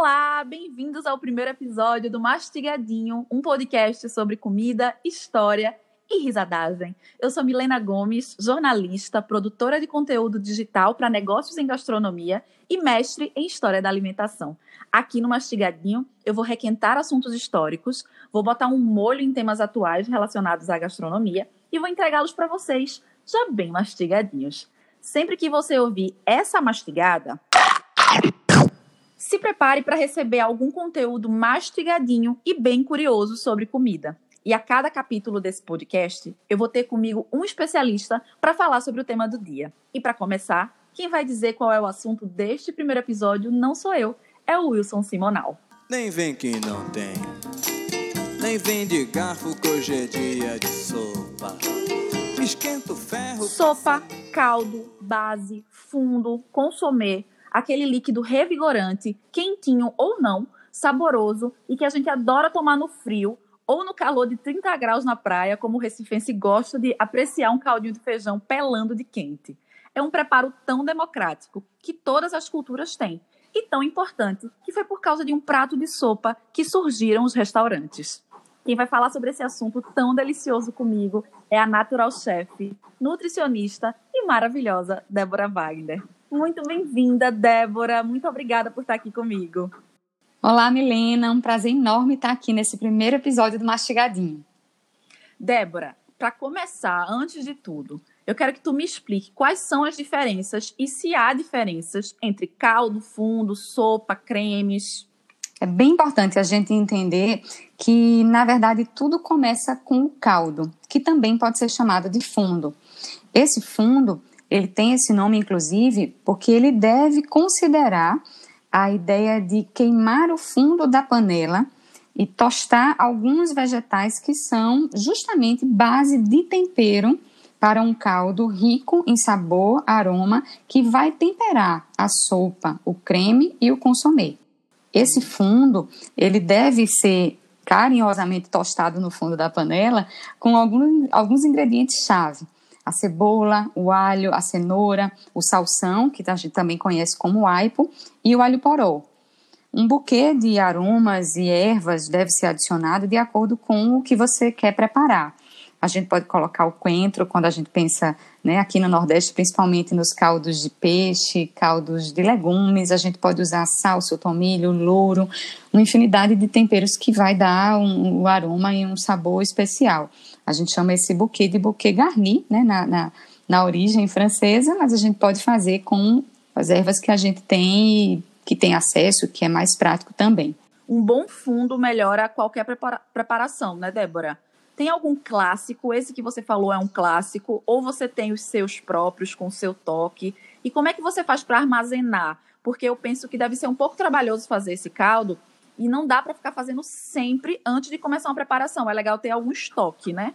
Olá, bem-vindos ao primeiro episódio do Mastigadinho, um podcast sobre comida, história e risadagem. Eu sou Milena Gomes, jornalista, produtora de conteúdo digital para negócios em gastronomia e mestre em história da alimentação. Aqui no Mastigadinho, eu vou requentar assuntos históricos, vou botar um molho em temas atuais relacionados à gastronomia e vou entregá-los para vocês já bem mastigadinhos. Sempre que você ouvir essa mastigada, se prepare para receber algum conteúdo mastigadinho e bem curioso sobre comida. E a cada capítulo desse podcast, eu vou ter comigo um especialista para falar sobre o tema do dia. E para começar, quem vai dizer qual é o assunto deste primeiro episódio não sou eu, é o Wilson Simonal. Nem vem que não tem, nem vem de garfo que hoje é dia de sopa. Esquenta o ferro. Sopa, caldo, base, fundo, consomê, aquele líquido revigorante, quentinho ou não, saboroso e que a gente adora tomar no frio ou no calor de 30 graus na praia, como o recifense gosta de apreciar um caldinho de feijão pelando de quente. É um preparo tão democrático que todas as culturas têm e tão importante que foi por causa de um prato de sopa que surgiram os restaurantes. Quem vai falar sobre esse assunto tão delicioso comigo é a natural chef, nutricionista e maravilhosa Débora Wagner. Muito bem-vinda, Débora. Muito obrigada por estar aqui comigo. Olá, Milena. Um prazer enorme estar aqui nesse primeiro episódio do Mastigadinho. Débora, para começar, antes de tudo, eu quero que tu me explique quais são as diferenças e se há diferenças entre caldo, fundo, sopa, cremes. É bem importante a gente entender que, na verdade, tudo começa com o caldo, que também pode ser chamado de fundo. Esse fundo ele tem esse nome, inclusive, porque ele deve considerar a ideia de queimar o fundo da panela e tostar alguns vegetais que são justamente base de tempero para um caldo rico em sabor, aroma, que vai temperar a sopa, o creme e o consomê. Esse fundo, ele deve ser carinhosamente tostado no fundo da panela com alguns, ingredientes-chave a cebola, o alho, a cenoura, o salsão, que a gente também conhece como aipo, e o alho poró. Um buquê de aromas e ervas deve ser adicionado de acordo com o que você quer preparar. A gente pode colocar o coentro quando a gente pensa, né, aqui no Nordeste, principalmente nos caldos de peixe, caldos de legumes. A gente pode usar salsa, tomilho, louro, uma infinidade de temperos que vai dar um, um aroma e um sabor especial. A gente chama esse buquê de buquê garni, né, na, na, na origem francesa, mas a gente pode fazer com as ervas que a gente tem, que tem acesso, que é mais prático também. Um bom fundo melhora qualquer prepara preparação, né, Débora? Tem algum clássico? Esse que você falou é um clássico? Ou você tem os seus próprios com seu toque? E como é que você faz para armazenar? Porque eu penso que deve ser um pouco trabalhoso fazer esse caldo, e não dá para ficar fazendo sempre antes de começar uma preparação. É legal ter algum estoque, né?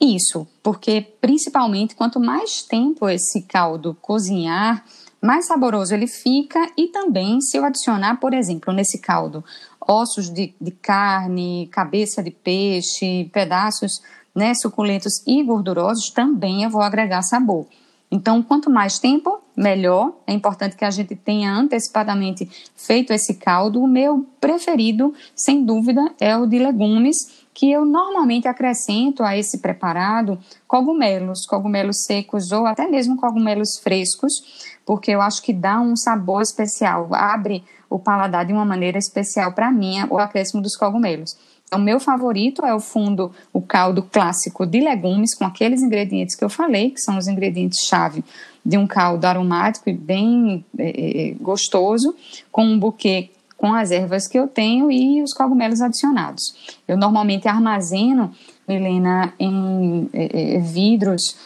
Isso, porque principalmente quanto mais tempo esse caldo cozinhar, mais saboroso ele fica e também se eu adicionar, por exemplo, nesse caldo, ossos de, de carne, cabeça de peixe, pedaços né, suculentos e gordurosos, também eu vou agregar sabor. Então, quanto mais tempo, melhor. É importante que a gente tenha antecipadamente feito esse caldo. O meu preferido, sem dúvida, é o de legumes, que eu normalmente acrescento a esse preparado cogumelos, cogumelos secos ou até mesmo cogumelos frescos, porque eu acho que dá um sabor especial, abre o paladar de uma maneira especial para mim, o acréscimo dos cogumelos. O meu favorito é o fundo, o caldo clássico de legumes, com aqueles ingredientes que eu falei, que são os ingredientes-chave de um caldo aromático e bem é, gostoso, com um buquê com as ervas que eu tenho e os cogumelos adicionados. Eu normalmente armazeno, Helena, em é, vidros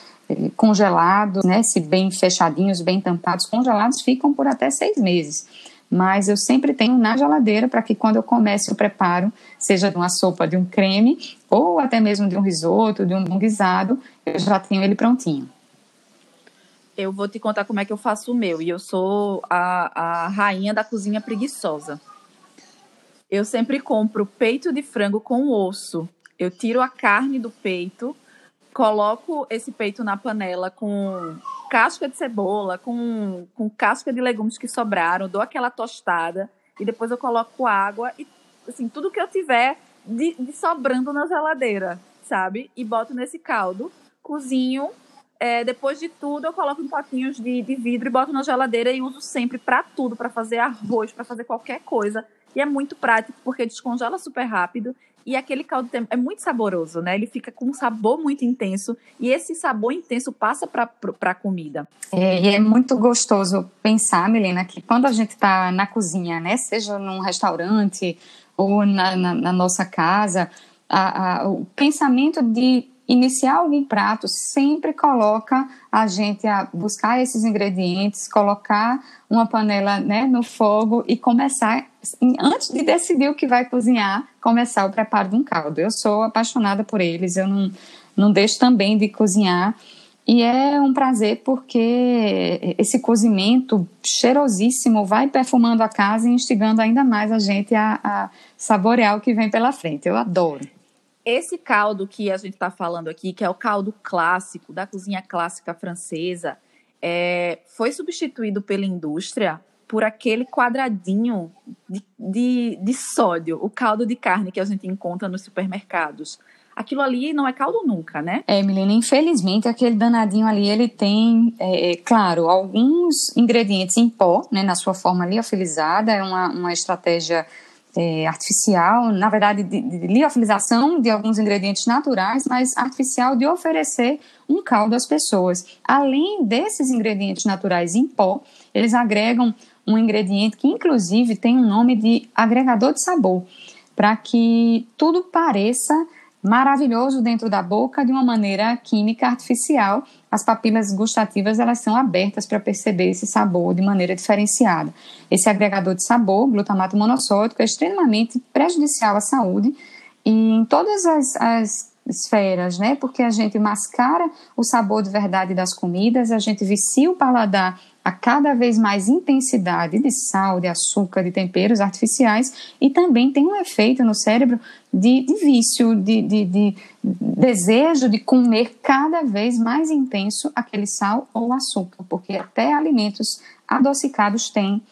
congelados, né, se bem fechadinhos, bem tampados, congelados, ficam por até seis meses mas eu sempre tenho na geladeira para que quando eu comece o preparo, seja de uma sopa, de um creme, ou até mesmo de um risoto, de um guisado, eu já tenho ele prontinho. Eu vou te contar como é que eu faço o meu, e eu sou a, a rainha da cozinha preguiçosa. Eu sempre compro peito de frango com osso. Eu tiro a carne do peito, coloco esse peito na panela com casca de cebola, com, com casca de legumes que sobraram, dou aquela tostada e depois eu coloco água e assim, tudo que eu tiver de, de sobrando na geladeira, sabe? E boto nesse caldo, cozinho. É, depois de tudo, eu coloco em potinhos de, de vidro e boto na geladeira e uso sempre para tudo, para fazer arroz, para fazer qualquer coisa. E é muito prático porque descongela super rápido e aquele caldo é muito saboroso, né? Ele fica com um sabor muito intenso e esse sabor intenso passa para a comida. É, e é muito gostoso pensar, Milena, que quando a gente está na cozinha, né? Seja num restaurante ou na, na, na nossa casa, a, a, o pensamento de iniciar algum prato sempre coloca a gente a buscar esses ingredientes, colocar uma panela né, no fogo e começar, antes de decidir o que vai cozinhar, começar o preparo de um caldo. Eu sou apaixonada por eles, eu não, não deixo também de cozinhar. E é um prazer porque esse cozimento cheirosíssimo vai perfumando a casa e instigando ainda mais a gente a, a saborear o que vem pela frente. Eu adoro. Esse caldo que a gente está falando aqui, que é o caldo clássico, da cozinha clássica francesa, é, foi substituído pela indústria por aquele quadradinho de, de, de, sódio, o caldo de carne que a gente encontra nos supermercados. Aquilo ali não é caldo nunca, né? É, Milena, infelizmente aquele danadinho ali, ele tem, é, é claro, alguns ingredientes em pó, né, na sua forma liofilizada, é uma, uma estratégia é, artificial, na verdade, de, de liofilização de alguns ingredientes naturais, mas artificial de oferecer um caldo às pessoas. Além desses ingredientes naturais em pó, eles agregam um ingrediente que, inclusive, tem um nome de agregador de sabor, para que tudo pareça maravilhoso dentro da boca de uma maneira química artificial. As papilas gustativas elas são abertas para perceber esse sabor de maneira diferenciada. Esse agregador de sabor, glutamato monossódico, é extremamente prejudicial à saúde e em todas as, as esferas, né? Porque a gente mascara o sabor de verdade das comidas, a gente vicia o paladar a cada vez mais intensidade de sal, de açúcar, de temperos artificiais e também tem um efeito no cérebro de, de vício, de, de, de, desejo de comer cada vez mais intenso aquele sal ou açúcar, porque até alimentos adocicados têm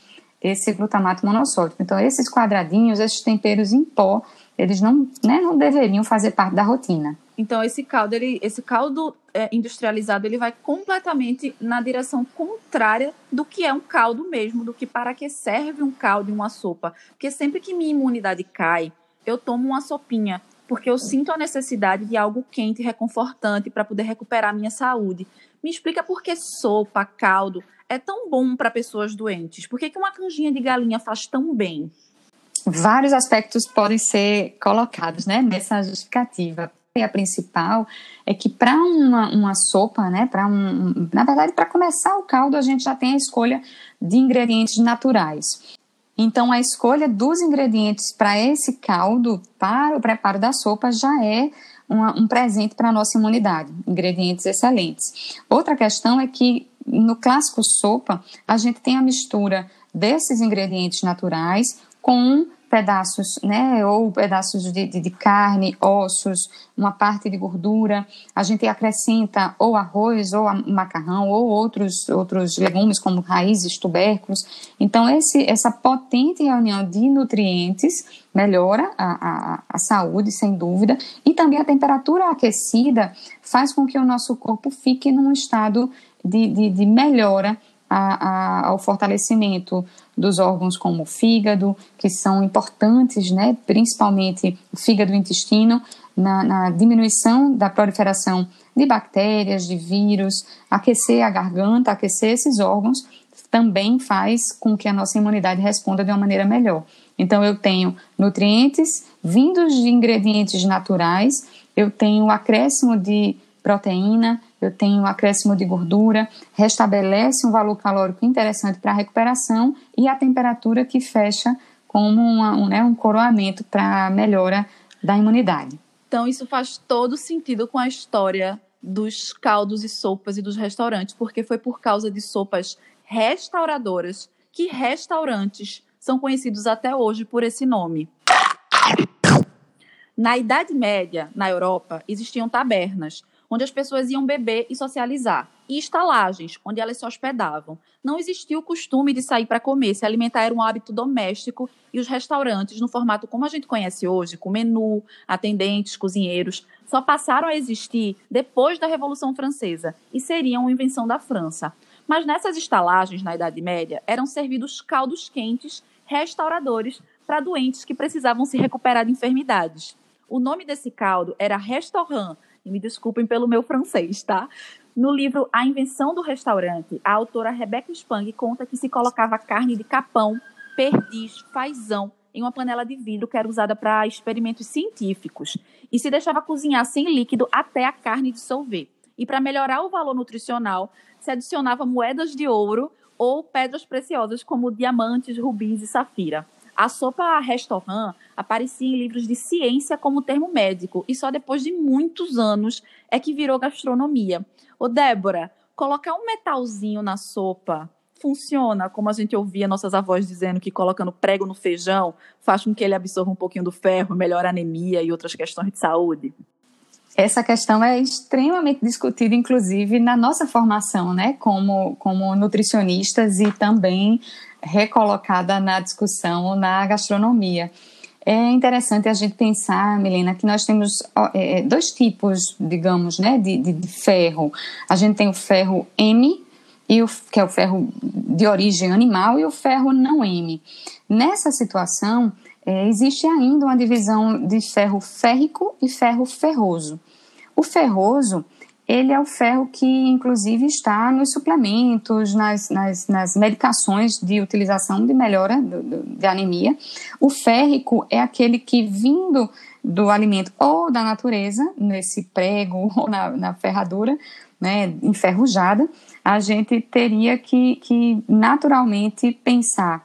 esse glutamato monossódico. Então, esses quadradinhos, esses temperos em pó, eles não, né, não deveriam fazer parte da rotina. Então esse caldo, ele, esse caldo é, industrializado, ele vai completamente na direção contrária do que é um caldo mesmo, do que para que serve um caldo e uma sopa. Porque sempre que minha imunidade cai, eu tomo uma sopinha, porque eu sinto a necessidade de algo quente e reconfortante para poder recuperar minha saúde. Me explica por que sopa, caldo é tão bom para pessoas doentes? Por que, que uma canjinha de galinha faz tão bem? Vários aspectos podem ser colocados né, nessa justificativa a principal é que para uma, uma sopa, né, para um, na verdade, para começar o caldo, a gente já tem a escolha de ingredientes naturais. Então, a escolha dos ingredientes para esse caldo, para o preparo da sopa, já é uma, um presente para a nossa imunidade. Ingredientes excelentes. Outra questão é que no clássico sopa, a gente tem a mistura desses ingredientes naturais com pedaços, né, ou pedaços de, de, de, carne, ossos, uma parte de gordura. A gente acrescenta ou arroz, ou macarrão, ou outros, outros legumes como raízes, tubérculos. Então, esse, essa potente reunião de nutrientes melhora a, a, a saúde, sem dúvida, e também a temperatura aquecida faz com que o nosso corpo fique num estado de, de, de melhora a, ao fortalecimento dos órgãos como o fígado, que são importantes, né, principalmente o fígado e o intestino, na, na, diminuição da proliferação de bactérias, de vírus, aquecer a garganta, aquecer esses órgãos, também faz com que a nossa imunidade responda de uma maneira melhor. Então, eu tenho nutrientes vindos de ingredientes naturais, eu tenho acréscimo de proteína, eu tenho um acréscimo de gordura, restabelece um valor calórico interessante para a recuperação e a temperatura que fecha como uma, um, né, um coroamento para a melhora da imunidade. Então, isso faz todo sentido com a história dos caldos e sopas e dos restaurantes, porque foi por causa de sopas restauradoras que restaurantes são conhecidos até hoje por esse nome. Na Idade Média, na Europa, existiam tabernas, onde as pessoas iam beber e socializar, e estalagens, onde elas se hospedavam. Não existia o costume de sair para comer, se alimentar era um hábito doméstico, e os restaurantes, no formato como a gente conhece hoje, com menu, atendentes, cozinheiros, só passaram a existir depois da Revolução Francesa e seriam uma invenção da França. Mas nessas estalagens, na Idade Média, eram servidos caldos quentes restauradores para doentes que precisavam se recuperar de enfermidades. O nome desse caldo era restaurant, me desculpem pelo meu francês, tá? No livro A Invenção do Restaurante, a autora Rebecca Spang conta que se colocava carne de capão, perdiz, fazão em uma panela de vidro que era usada para experimentos científicos e se deixava cozinhar sem líquido até a carne dissolver. E para melhorar o valor nutricional, se adicionava moedas de ouro ou pedras preciosas como diamantes, rubis e safira. A sopa restaurant aparecia em livros de ciência como termo médico e só depois de muitos anos é que virou gastronomia. Ô Débora, colocar um metalzinho na sopa funciona, como a gente ouvia nossas avós dizendo que colocando prego no feijão faz com que ele absorva um pouquinho do ferro, melhora a anemia e outras questões de saúde? Essa questão é extremamente discutida, inclusive, na nossa formação, né, como, como nutricionistas e também recolocada na discussão na gastronomia. É interessante a gente pensar, Milena, que nós temos é, dois tipos, digamos, né, de, de, de, ferro. A gente tem o ferro M, e o, que é o ferro de origem animal, e o ferro não M. Nessa situação, é, existe ainda uma divisão de ferro férrico e ferro ferroso. O ferroso ele é o ferro que, inclusive, está nos suplementos, nas, nas, nas medicações de utilização de melhora do, do, de anemia. O férrico é aquele que, vindo do alimento ou da natureza, nesse prego ou na, na ferradura, né, enferrujada, a gente teria que, que naturalmente pensar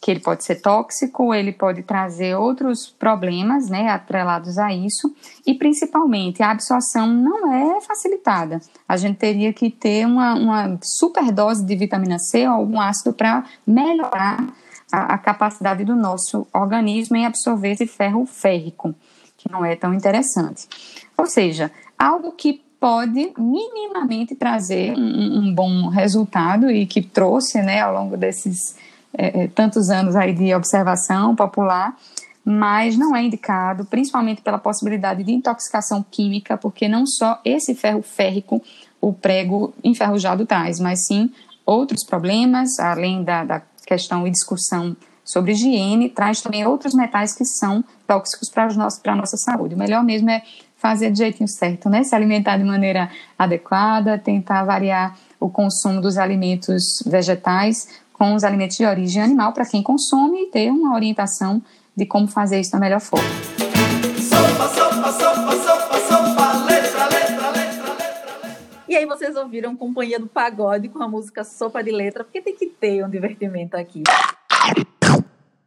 que ele pode ser tóxico, ele pode trazer outros problemas, né, atrelados a isso, e principalmente a absorção não é facilitada. A gente teria que ter uma, uma superdose de vitamina C ou algum ácido para melhorar a, a capacidade do nosso organismo em absorver esse ferro férrico, que não é tão interessante. Ou seja, algo que pode minimamente trazer um, um bom resultado e que trouxe, né, ao longo desses é, é, tantos anos aí de observação popular, mas não é indicado, principalmente pela possibilidade de intoxicação química, porque não só esse ferro férrico o prego enferrujado traz, mas sim outros problemas, além da, da questão e discussão sobre higiene, traz também outros metais que são tóxicos para a nossa saúde. O melhor mesmo é fazer do jeitinho certo, né? Se alimentar de maneira adequada, tentar variar o consumo dos alimentos vegetais com os alimentos de origem animal para quem consome e ter uma orientação de como fazer isso da melhor forma. Sopa, sopa, sopa, sopa, sopa, letra, letra, letra, letra. E aí vocês ouviram Companhia do Pagode com a música Sopa de Letra, porque tem que ter um divertimento aqui.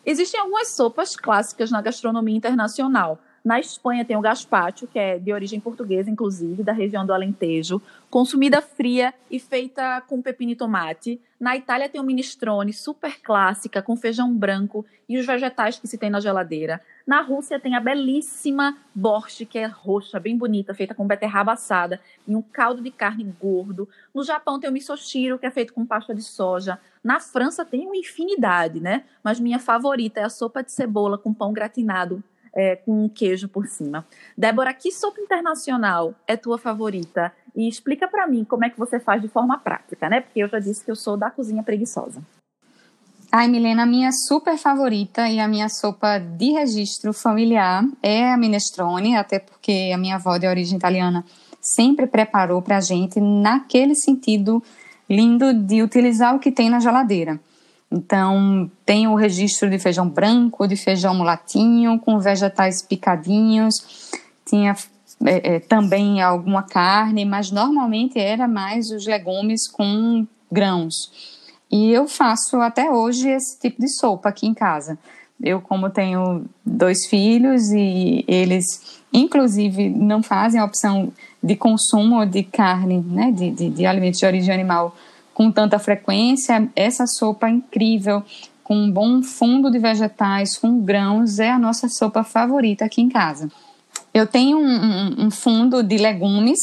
Existem algumas sopas clássicas na gastronomia internacional, na Espanha tem o gazpacho, que é de origem portuguesa, inclusive, da região do Alentejo, consumida fria e feita com pepino e tomate. Na Itália tem o minestrone, super clássica, com feijão branco e os vegetais que se tem na geladeira. Na Rússia tem a belíssima borscht, que é roxa, bem bonita, feita com beterraba assada e um caldo de carne gordo. No Japão tem o misoshiro, que é feito com pasta de soja. Na França tem uma infinidade, né? Mas minha favorita é a sopa de cebola com pão gratinado é, com um queijo por cima. Débora, que sopa internacional é tua favorita? E explica para mim como é que você faz de forma prática, né? Porque eu já disse que eu sou da cozinha preguiçosa. Ai, Milena, a minha super favorita e a minha sopa de registro familiar é a minestrone, até porque a minha avó de origem italiana sempre preparou para a gente naquele sentido lindo de utilizar o que tem na geladeira. Então, tem o registro de feijão branco, de feijão mulatinho, com vegetais picadinhos. Tinha é, é, também alguma carne, mas normalmente era mais os legumes com grãos. E eu faço até hoje esse tipo de sopa aqui em casa. Eu, como tenho dois filhos e eles, inclusive, não fazem a opção de consumo de carne, né, de, de, de alimentos de origem animal com tanta frequência, essa sopa incrível, com um bom fundo de vegetais, com grãos, é a nossa sopa favorita aqui em casa. Eu tenho um, um, fundo de legumes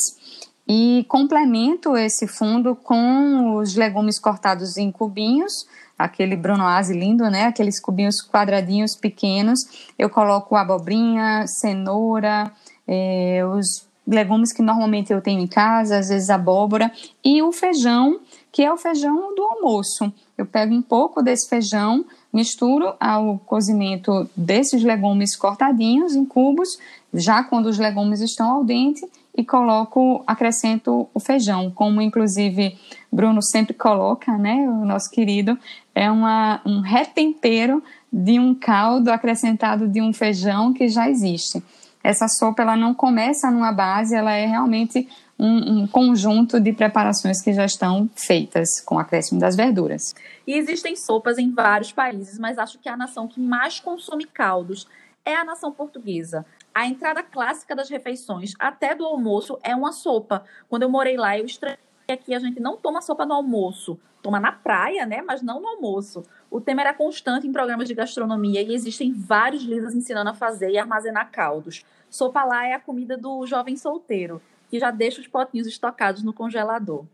e complemento esse fundo com os legumes cortados em cubinhos, aquele brunoise lindo, né? Aqueles cubinhos quadradinhos pequenos. Eu coloco abobrinha, cenoura, é, os legumes que normalmente eu tenho em casa, às vezes abóbora, e o feijão, que é o feijão do almoço. Eu pego um pouco desse feijão, misturo ao cozimento desses legumes cortadinhos em cubos, já quando os legumes estão al dente, e coloco, acrescento o feijão, como inclusive Bruno sempre coloca, né, o nosso querido, é uma, um retempero de um caldo acrescentado de um feijão que já existe. Essa sopa ela não começa numa base, ela é realmente um, um, conjunto de preparações que já estão feitas com o acréscimo das verduras. E existem sopas em vários países, mas acho que a nação que mais consome caldos é a nação portuguesa. A entrada clássica das refeições, até do almoço, é uma sopa. Quando eu morei lá, eu estranhei que aqui a gente não toma sopa no almoço. Toma na praia, né? Mas não no almoço. O tema era constante em programas de gastronomia e existem vários livros ensinando a fazer e armazenar caldos. Sopa lá é a comida do jovem solteiro que já deixa os potinhos estocados no congelador.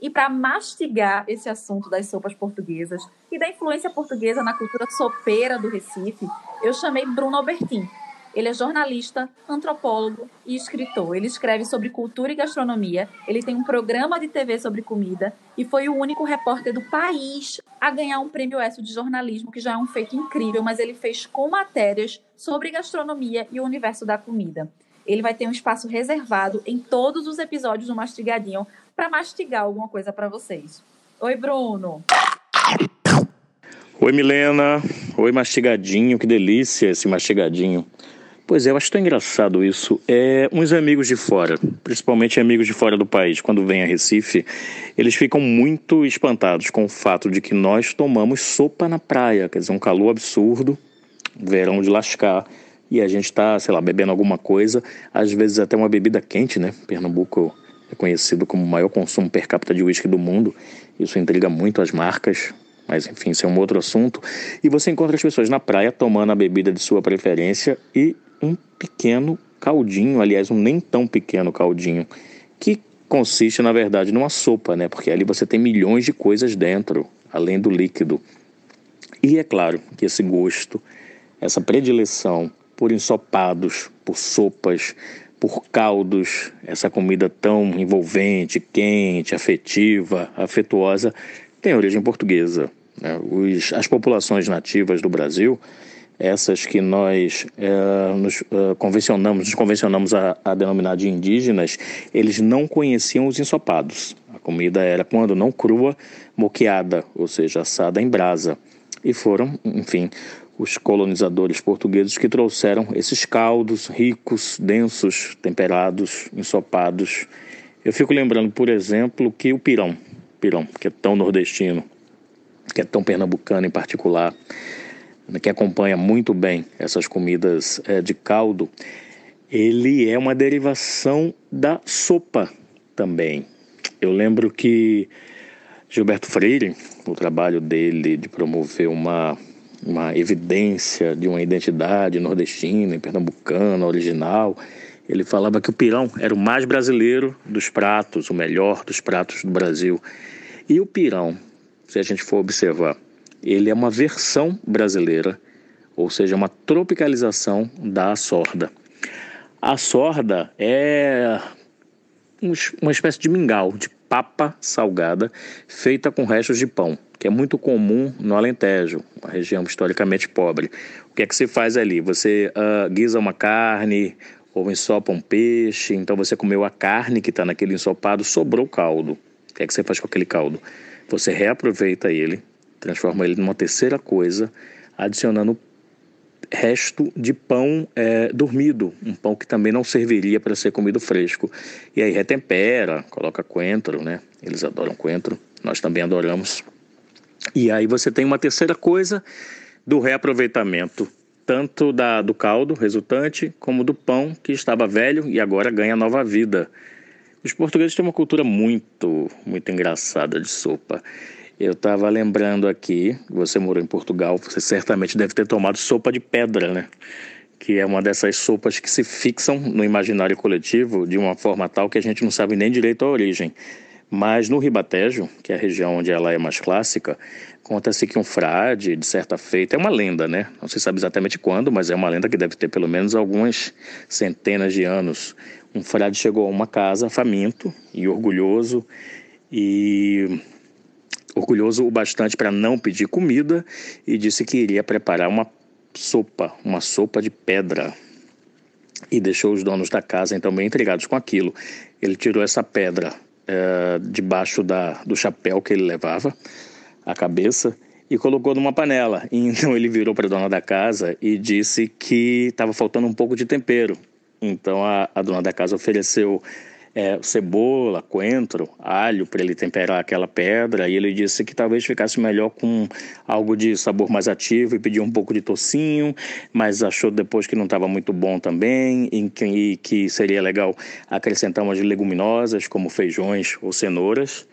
E para mastigar esse assunto das sopas portuguesas e da influência portuguesa na cultura sopeira do Recife, eu chamei Bruno Albertin. Ele é jornalista, antropólogo e escritor. Ele escreve sobre cultura e gastronomia. Ele tem um programa de TV sobre comida e foi o único repórter do país a ganhar um prêmio ESSO de jornalismo, que já é um feito incrível, mas ele fez com matérias sobre gastronomia e o universo da comida ele vai ter um espaço reservado em todos os episódios do Mastigadinho para mastigar alguma coisa para vocês. Oi, Bruno. Oi, Milena. Oi, mastigadinho. Que delícia esse mastigadinho. Pois é, eu acho tão engraçado isso. É, uns amigos de fora, principalmente amigos de fora do país, quando vêm a Recife, eles ficam muito espantados com o fato de que nós tomamos sopa na praia, quer dizer, um calor absurdo, verão de lascar e a gente está, sei lá, bebendo alguma coisa, às vezes até uma bebida quente, né? Pernambuco é conhecido como o maior consumo per capita de uísque do mundo. Isso intriga muito as marcas, mas enfim, isso é um outro assunto. E você encontra as pessoas na praia tomando a bebida de sua preferência e um pequeno caldinho, aliás, um nem tão pequeno caldinho, que consiste, na verdade, numa sopa, né? Porque ali você tem milhões de coisas dentro, além do líquido. E é claro que esse gosto, essa predileção por ensopados, por sopas, por caldos, essa comida tão envolvente, quente, afetiva, afetuosa, tem origem portuguesa. Né? Os, as populações nativas do Brasil, essas que nós é, nos é, convencionamos, nos convencionamos a, a denominar de indígenas, eles não conheciam os ensopados. A comida era, quando não crua, moqueada, ou seja, assada em brasa. E foram, enfim, os colonizadores portugueses que trouxeram esses caldos ricos, densos, temperados, ensopados. Eu fico lembrando, por exemplo, que o pirão, pirão, que é tão nordestino, que é tão pernambucano em particular, que acompanha muito bem essas comidas é, de caldo, ele é uma derivação da sopa também. Eu lembro que Gilberto Freire, o trabalho dele de promover uma uma evidência de uma identidade nordestina, pernambucana, original. Ele falava que o pirão era o mais brasileiro dos pratos, o melhor dos pratos do Brasil. E o pirão, se a gente for observar, ele é uma versão brasileira, ou seja, uma tropicalização da sorda. A sorda é uma espécie de mingau, de papa salgada, feita com restos de pão que é muito comum no Alentejo, uma região historicamente pobre. O que é que se faz ali? Você uh, guisa uma carne ou ensopa um peixe, então você comeu a carne que está naquele ensopado, sobrou o caldo. O que é que você faz com aquele caldo? Você reaproveita ele, transforma ele numa terceira coisa, adicionando resto de pão é, dormido, um pão que também não serviria para ser comido fresco. E aí retempera, coloca coentro, né? Eles adoram coentro, nós também adoramos. E aí você tem uma terceira coisa do reaproveitamento, tanto da, do caldo resultante, como do pão que estava velho e agora ganha nova vida. Os portugueses têm uma cultura muito, muito engraçada de sopa. Eu estava lembrando aqui, você morou em Portugal, você certamente deve ter tomado sopa de pedra, né? que é uma dessas sopas que se fixam no imaginário coletivo de uma forma tal que a gente não sabe nem direito a origem. Mas no Ribatejo, que é a região onde ela é mais clássica, conta-se que um frade, de certa feita, é uma lenda, né? Não se sabe exatamente quando, mas é uma lenda que deve ter pelo menos algumas centenas de anos. Um frade chegou a uma casa faminto e orgulhoso e orgulhoso o bastante para não pedir comida e disse que iria preparar uma sopa, uma sopa de pedra. E deixou os donos da casa então bem intrigados com aquilo. Ele tirou essa pedra é, debaixo da, do chapéu que ele levava, a cabeça, e colocou numa panela. E então ele virou para a dona da casa e disse que estava faltando um pouco de tempero. Então a, a dona da casa ofereceu é, cebola, coentro, alho para ele temperar aquela pedra e ele disse que talvez ficasse melhor com algo de sabor mais ativo e pediu um pouco de tocinho, mas achou depois que não estava muito bom também e que, e que seria legal acrescentar umas leguminosas como feijões ou cenouras.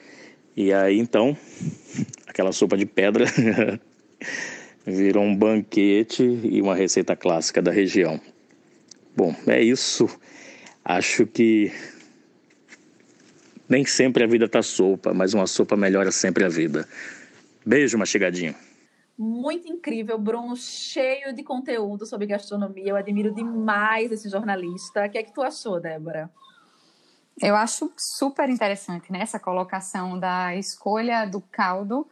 E aí então, aquela sopa de pedra virou um banquete e uma receita clássica da região. Bom, é isso. Acho que nem sempre a vida tá sopa, mas uma sopa melhora sempre a vida. Beijo, mastigadinho. Muito incrível, Bruno, cheio de conteúdo sobre gastronomia. Eu admiro demais esse jornalista. O que é que tu achou, Débora? Eu acho super interessante né, essa colocação da escolha do caldo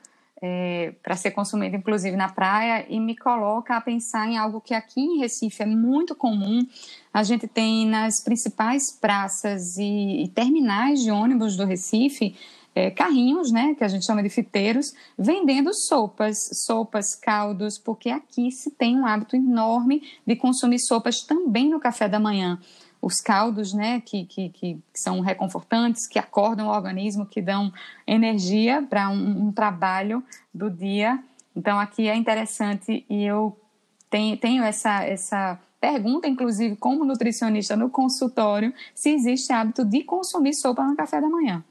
é, para ser consumido, inclusive na praia, e me coloca a pensar em algo que aqui em Recife é muito comum. A gente tem nas principais praças e, e terminais de ônibus do Recife é, carrinhos, né, que a gente chama de fiteiros, vendendo sopas, sopas, caldos, porque aqui se tem um hábito enorme de consumir sopas também no café da manhã os caldos, né, que, que, que, são reconfortantes, que acordam o organismo, que dão energia para um, um, trabalho do dia. Então, aqui é interessante e eu tenho, tenho essa, essa pergunta, inclusive, como nutricionista no consultório, se existe hábito de consumir sopa no café da manhã.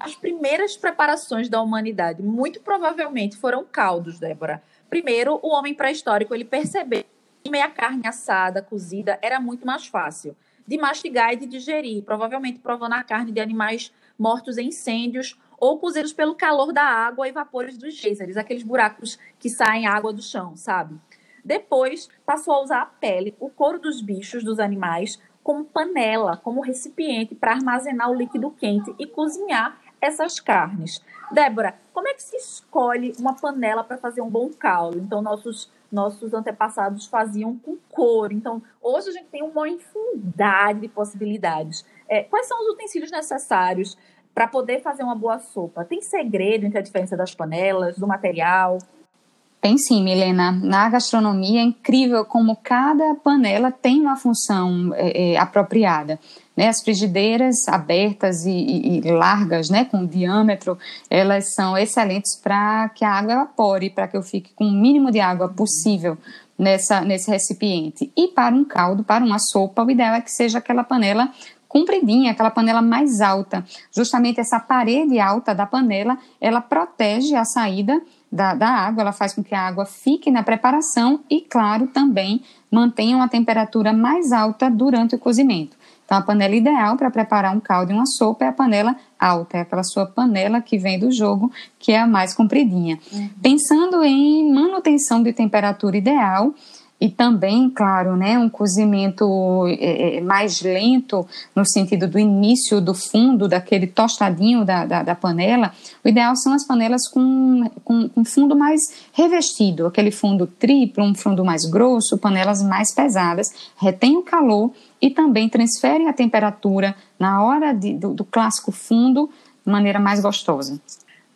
As primeiras preparações da humanidade, muito provavelmente, foram caldos, Débora. Primeiro, o homem pré-histórico, ele percebeu comer a carne assada, cozida, era muito mais fácil de mastigar e de digerir, provavelmente provando a carne de animais mortos em incêndios ou cozidos pelo calor da água e vapores dos geysers, aqueles buracos que saem água do chão, sabe? Depois, passou a usar a pele, o couro dos bichos, dos animais, como panela, como recipiente para armazenar o líquido quente e cozinhar essas carnes. Débora, como é que se escolhe uma panela para fazer um bom caldo? Então, nossos nossos antepassados faziam com couro. Então, hoje a gente tem uma infinidade de possibilidades. É, quais são os utensílios necessários para poder fazer uma boa sopa? Tem segredo entre a diferença das panelas, do material? Tem sim, Milena. Na gastronomia é incrível como cada panela tem uma função é, é, apropriada. Né? As frigideiras abertas e, e, e, largas, né, com diâmetro, elas são excelentes para que a água evapore, para que eu fique com o mínimo de água possível nessa, nesse recipiente. E para um caldo, para uma sopa, o ideal é que seja aquela panela compridinha, aquela panela mais alta. Justamente essa parede alta da panela, ela protege a saída da, da água, ela faz com que a água fique na preparação e, claro, também mantenha uma temperatura mais alta durante o cozimento. Então, a panela ideal para preparar um caldo e uma sopa é a panela alta, é aquela sua panela que vem do jogo, que é a mais compridinha. Uhum. Pensando em manutenção de temperatura ideal, e também, claro, né, um cozimento é, é, mais lento, no sentido do início do fundo, daquele tostadinho da, da, da panela, o ideal são as panelas com, com, com, fundo mais revestido, aquele fundo triplo, um fundo mais grosso, panelas mais pesadas, retém o calor e também transferem a temperatura na hora de, do, do clássico fundo de maneira mais gostosa.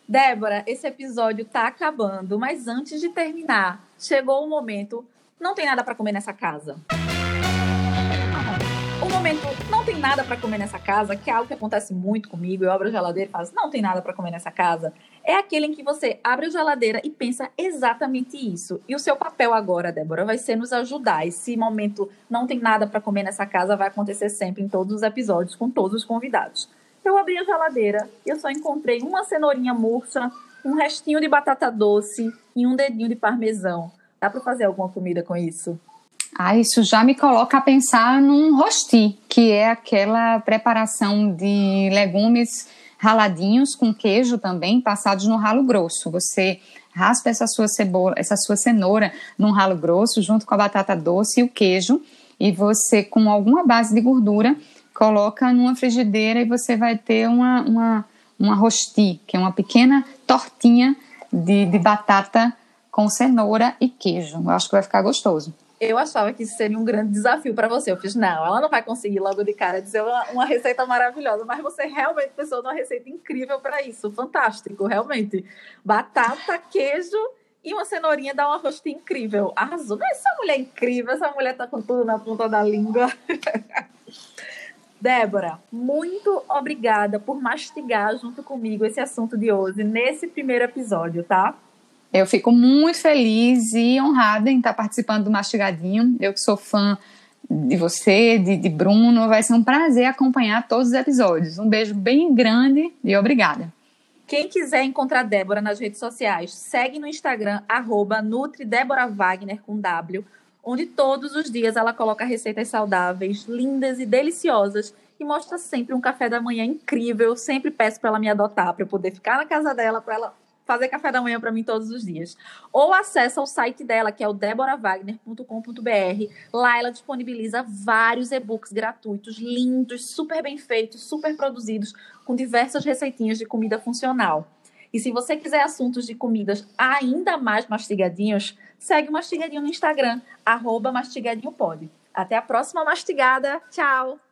Débora, esse episódio está acabando, mas antes de terminar, chegou o momento não tem nada para comer nessa casa. O momento não tem nada para comer nessa casa, que é algo que acontece muito comigo, eu abro a geladeira e falo, não tem nada para comer nessa casa, é aquele em que você abre a geladeira e pensa exatamente isso. E o seu papel agora, Débora, vai ser nos ajudar. Esse momento não tem nada para comer nessa casa vai acontecer sempre em todos os episódios com todos os convidados. Eu abri a geladeira e eu só encontrei uma cenourinha murcha, um restinho de batata doce e um dedinho de parmesão. Dá para fazer alguma comida com isso? Ah, isso já me coloca a pensar num rosti, que é aquela preparação de legumes raladinhos com queijo também, passados no ralo grosso. Você raspa essa sua cebola, essa sua cenoura num ralo grosso, junto com a batata doce e o queijo, e você, com alguma base de gordura, coloca numa frigideira e você vai ter uma, uma, uma rosti, que é uma pequena tortinha de, de batata com cenoura e queijo. Eu acho que vai ficar gostoso eu achava que isso seria um grande desafio para você. Eu fiz, não, ela não vai conseguir logo de cara dizer uma, uma receita maravilhosa, mas você realmente pensou numa receita incrível para isso. Fantástico, realmente. Batata, queijo e uma cenourinha dá uma rostinha incrível. Arrasou. Não, essa mulher é incrível, essa mulher tá com tudo na ponta da língua. Débora, muito obrigada por mastigar junto comigo esse assunto de hoje, nesse primeiro episódio, tá? Eu fico muito feliz e honrada em estar participando do Mastigadinho. Eu que sou fã de você, de, de Bruno, vai ser um prazer acompanhar todos os episódios. Um beijo bem grande e obrigada. Quem quiser encontrar Débora nas redes sociais, segue no Instagram, arroba Nutri Débora Wagner com W, onde todos os dias ela coloca receitas saudáveis, lindas e deliciosas e mostra sempre um café da manhã incrível. Eu sempre peço para ela me adotar, para eu poder ficar na casa dela, para ela fazer café da manhã para mim todos os dias. Ou acessa o site dela, que é o deboravagner.com.br. Lá ela disponibiliza vários e-books gratuitos, lindos, super bem feitos, super produzidos, com diversas receitinhas de comida funcional. E se você quiser assuntos de comidas ainda mais mastigadinhos, segue o Mastigadinho no Instagram, arroba mastigadinhopod. Até a próxima mastigada. Tchau!